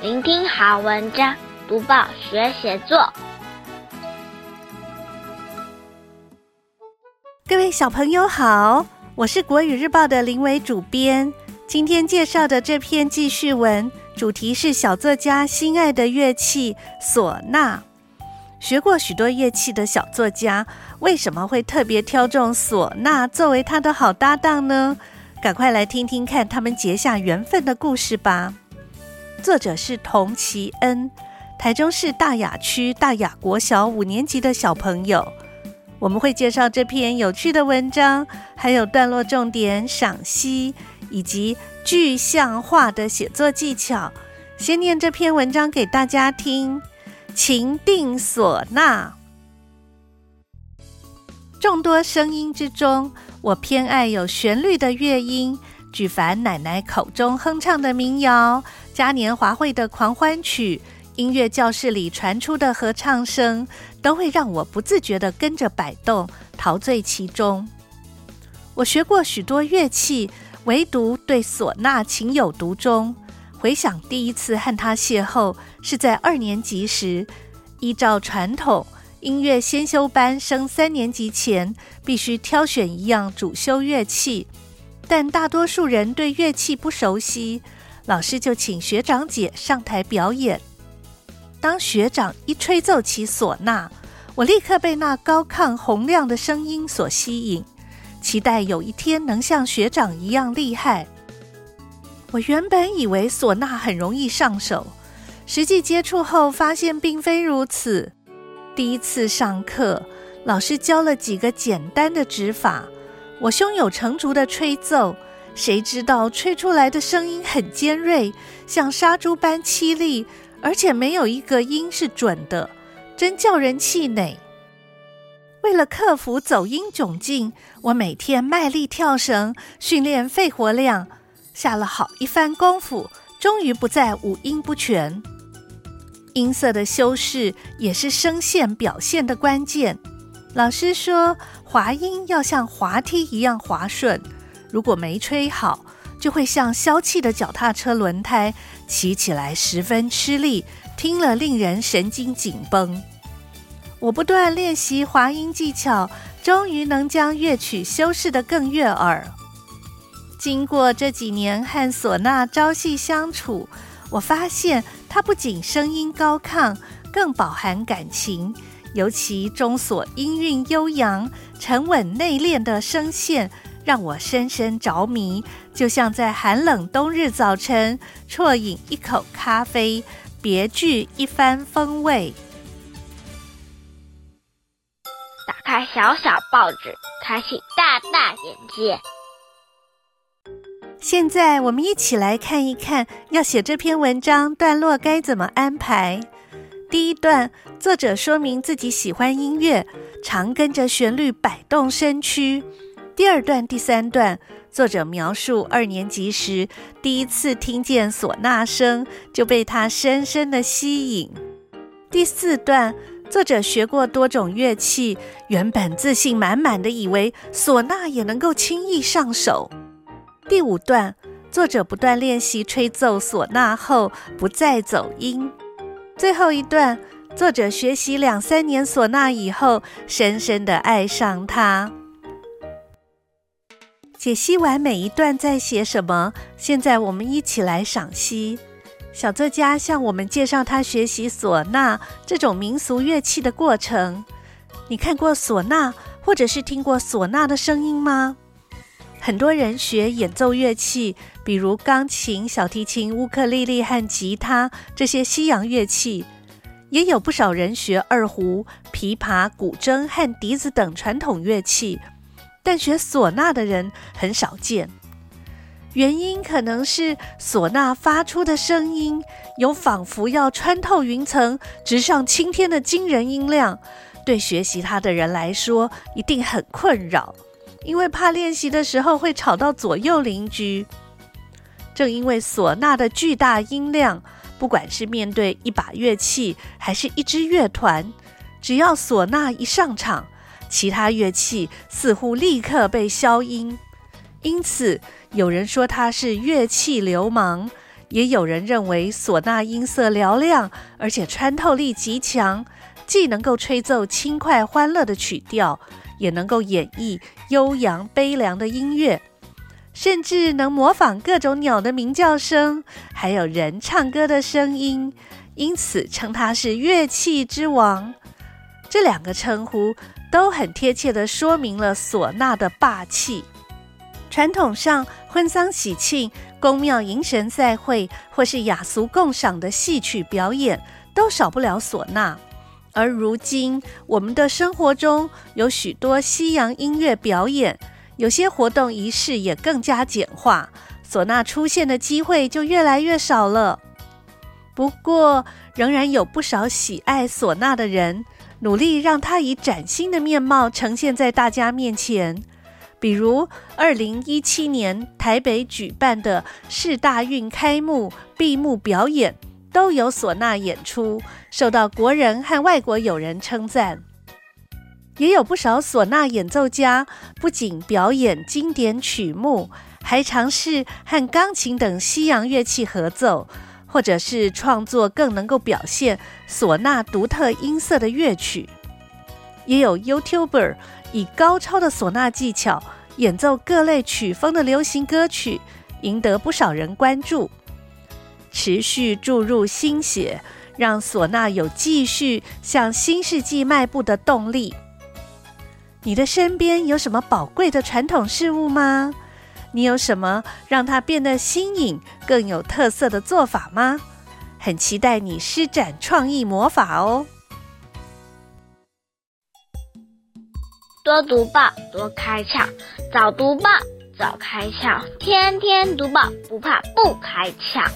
聆听好文章，读报学写作。各位小朋友好，我是国语日报的林伟主编。今天介绍的这篇记叙文，主题是小作家心爱的乐器唢呐。学过许多乐器的小作家，为什么会特别挑中唢呐作为他的好搭档呢？赶快来听听看他们结下缘分的故事吧。作者是童其恩，台中市大雅区大雅国小五年级的小朋友。我们会介绍这篇有趣的文章，还有段落重点赏析以及具象化的写作技巧。先念这篇文章给大家听。情定唢呐，众多声音之中，我偏爱有旋律的乐音。举凡奶奶口中哼唱的民谣、嘉年华会的狂欢曲、音乐教室里传出的合唱声，都会让我不自觉地跟着摆动，陶醉其中。我学过许多乐器，唯独对唢呐情有独钟。回想第一次和他邂逅，是在二年级时。依照传统，音乐先修班升三年级前必须挑选一样主修乐器，但大多数人对乐器不熟悉，老师就请学长姐上台表演。当学长一吹奏起唢呐，我立刻被那高亢洪亮的声音所吸引，期待有一天能像学长一样厉害。我原本以为唢呐很容易上手，实际接触后发现并非如此。第一次上课，老师教了几个简单的指法，我胸有成竹地吹奏，谁知道吹出来的声音很尖锐，像杀猪般凄厉，而且没有一个音是准的，真叫人气馁。为了克服走音窘境，我每天卖力跳绳，训练肺活量。下了好一番功夫，终于不再五音不全。音色的修饰也是声线表现的关键。老师说，滑音要像滑梯一样滑顺，如果没吹好，就会像消气的脚踏车轮胎，骑起来十分吃力，听了令人神经紧绷。我不断练习滑音技巧，终于能将乐曲修饰得更悦耳。经过这几年和唢呐朝夕相处，我发现它不仅声音高亢，更饱含感情。尤其中所音韵悠扬、沉稳内敛的声线，让我深深着迷，就像在寒冷冬日早晨啜饮一口咖啡，别具一番风味。打开小小报纸，开启大大眼界。现在我们一起来看一看，要写这篇文章段落该怎么安排。第一段，作者说明自己喜欢音乐，常跟着旋律摆动身躯。第二段、第三段，作者描述二年级时第一次听见唢呐声，就被它深深的吸引。第四段，作者学过多种乐器，原本自信满满的以为唢呐也能够轻易上手。第五段，作者不断练习吹奏唢呐后，不再走音。最后一段，作者学习两三年唢呐以后，深深的爱上它。解析完每一段在写什么，现在我们一起来赏析。小作家向我们介绍他学习唢呐这种民俗乐器的过程。你看过唢呐，或者是听过唢呐的声音吗？很多人学演奏乐器，比如钢琴、小提琴、乌克丽丽和吉他这些西洋乐器，也有不少人学二胡、琵琶、古筝和笛子等传统乐器，但学唢呐的人很少见。原因可能是唢呐发出的声音有仿佛要穿透云层、直上青天的惊人音量，对学习它的人来说一定很困扰。因为怕练习的时候会吵到左右邻居，正因为唢呐的巨大音量，不管是面对一把乐器还是一支乐团，只要唢呐一上场，其他乐器似乎立刻被消音。因此，有人说他是乐器流氓，也有人认为唢呐音色嘹亮，而且穿透力极强，既能够吹奏轻快欢乐的曲调，也能够演绎悠扬悲凉的音乐，甚至能模仿各种鸟的鸣叫声，还有人唱歌的声音，因此称它是乐器之王。这两个称呼都很贴切地说明了唢呐的霸气。传统上，婚丧喜庆、宫庙迎神赛会，或是雅俗共赏的戏曲表演，都少不了唢呐。而如今，我们的生活中有许多西洋音乐表演，有些活动仪式也更加简化，唢呐出现的机会就越来越少了。不过，仍然有不少喜爱唢呐的人，努力让它以崭新的面貌呈现在大家面前。比如，二零一七年台北举办的市大运开幕、闭幕表演，都有唢呐演出，受到国人和外国友人称赞。也有不少唢呐演奏家，不仅表演经典曲目，还尝试和钢琴等西洋乐器合奏，或者是创作更能够表现唢呐独特音色的乐曲。也有 YouTuber。以高超的唢呐技巧演奏各类曲风的流行歌曲，赢得不少人关注，持续注入心血，让唢呐有继续向新世纪迈步的动力。你的身边有什么宝贵的传统事物吗？你有什么让它变得新颖、更有特色的做法吗？很期待你施展创意魔法哦！多读报，多开窍；早读报，早开窍；天天读报，不怕不开窍。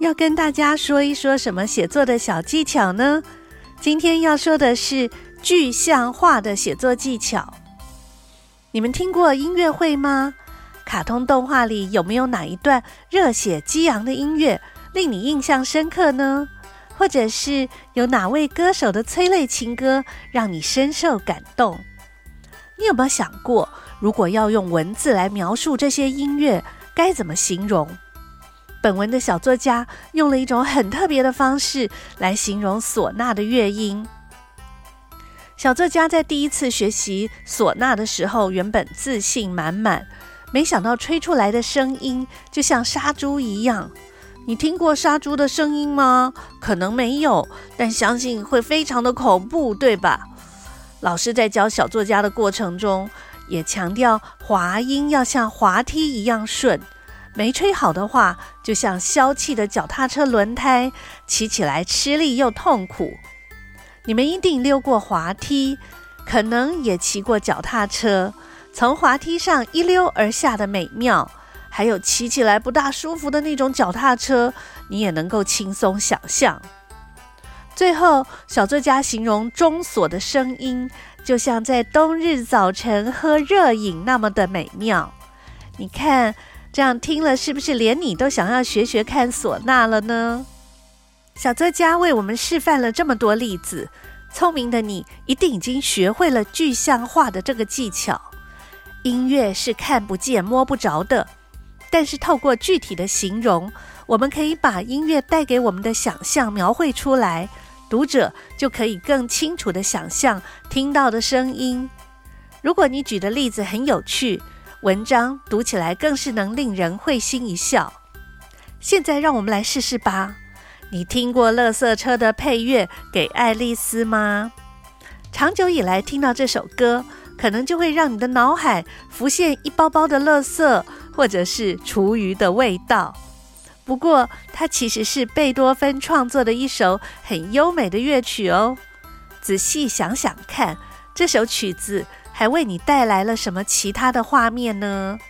要跟大家说一说什么写作的小技巧呢？今天要说的是具象化的写作技巧。你们听过音乐会吗？卡通动画里有没有哪一段热血激昂的音乐令你印象深刻呢？或者是有哪位歌手的催泪情歌让你深受感动？你有没有想过，如果要用文字来描述这些音乐，该怎么形容？本文的小作家用了一种很特别的方式来形容唢呐的乐音。小作家在第一次学习唢呐的时候，原本自信满满，没想到吹出来的声音就像杀猪一样。你听过杀猪的声音吗？可能没有，但相信会非常的恐怖，对吧？老师在教小作家的过程中，也强调滑音要像滑梯一样顺，没吹好的话，就像消气的脚踏车轮胎，骑起来吃力又痛苦。你们一定溜过滑梯，可能也骑过脚踏车，从滑梯上一溜而下的美妙。还有骑起来不大舒服的那种脚踏车，你也能够轻松想象。最后，小作家形容钟锁的声音，就像在冬日早晨喝热饮那么的美妙。你看，这样听了是不是连你都想要学学看唢呐了呢？小作家为我们示范了这么多例子，聪明的你一定已经学会了具象化的这个技巧。音乐是看不见摸不着的。但是透过具体的形容，我们可以把音乐带给我们的想象描绘出来，读者就可以更清楚地想象听到的声音。如果你举的例子很有趣，文章读起来更是能令人会心一笑。现在让我们来试试吧。你听过《垃圾车》的配乐给爱丽丝吗？长久以来听到这首歌，可能就会让你的脑海浮现一包包的垃圾。或者是厨余的味道。不过，它其实是贝多芬创作的一首很优美的乐曲哦。仔细想想看，这首曲子还为你带来了什么其他的画面呢？《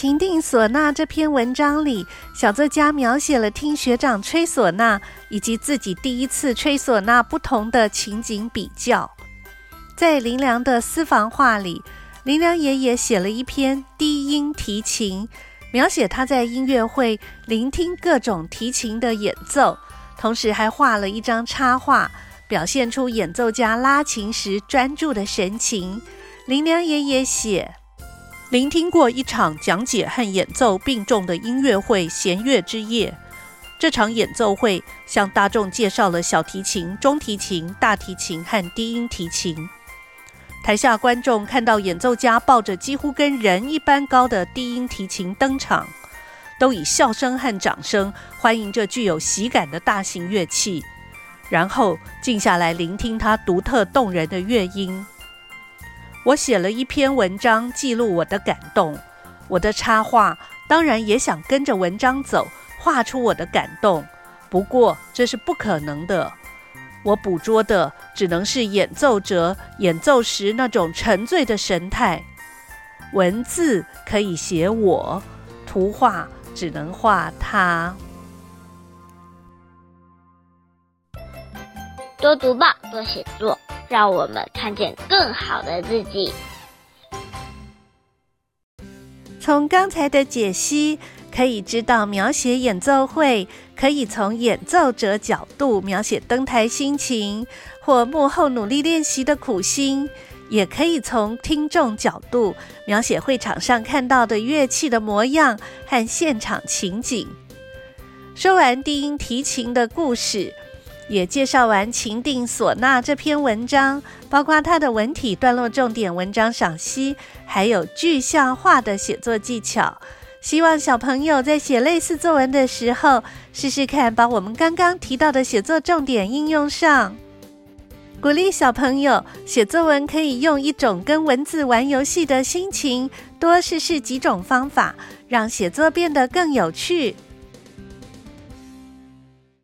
情定唢呐》这篇文章里，小作家描写了听学长吹唢呐，以及自己第一次吹唢呐不同的情景比较。在林良的私房话里。林良爷爷写了一篇低音提琴，描写他在音乐会聆听各种提琴的演奏，同时还画了一张插画，表现出演奏家拉琴时专注的神情。林良爷爷写：聆听过一场讲解和演奏并重的音乐会——弦乐之夜。这场演奏会向大众介绍了小提琴、中提琴、大提琴和低音提琴。台下观众看到演奏家抱着几乎跟人一般高的低音提琴登场，都以笑声和掌声欢迎这具有喜感的大型乐器，然后静下来聆听它独特动人的乐音。我写了一篇文章记录我的感动，我的插画当然也想跟着文章走，画出我的感动。不过这是不可能的，我捕捉的只能是演奏者演奏时那种沉醉的神态。文字可以写我，图画只能画他。多读报，多写作。让我们看见更好的自己。从刚才的解析，可以知道描写演奏会可以从演奏者角度描写登台心情，或幕后努力练习的苦心；也可以从听众角度描写会场上看到的乐器的模样和现场情景。说完低音提琴的故事。也介绍完《情定唢呐》这篇文章，包括它的文体、段落重点、文章赏析，还有具象化的写作技巧。希望小朋友在写类似作文的时候，试试看把我们刚刚提到的写作重点应用上。鼓励小朋友写作文，可以用一种跟文字玩游戏的心情，多试试几种方法，让写作变得更有趣。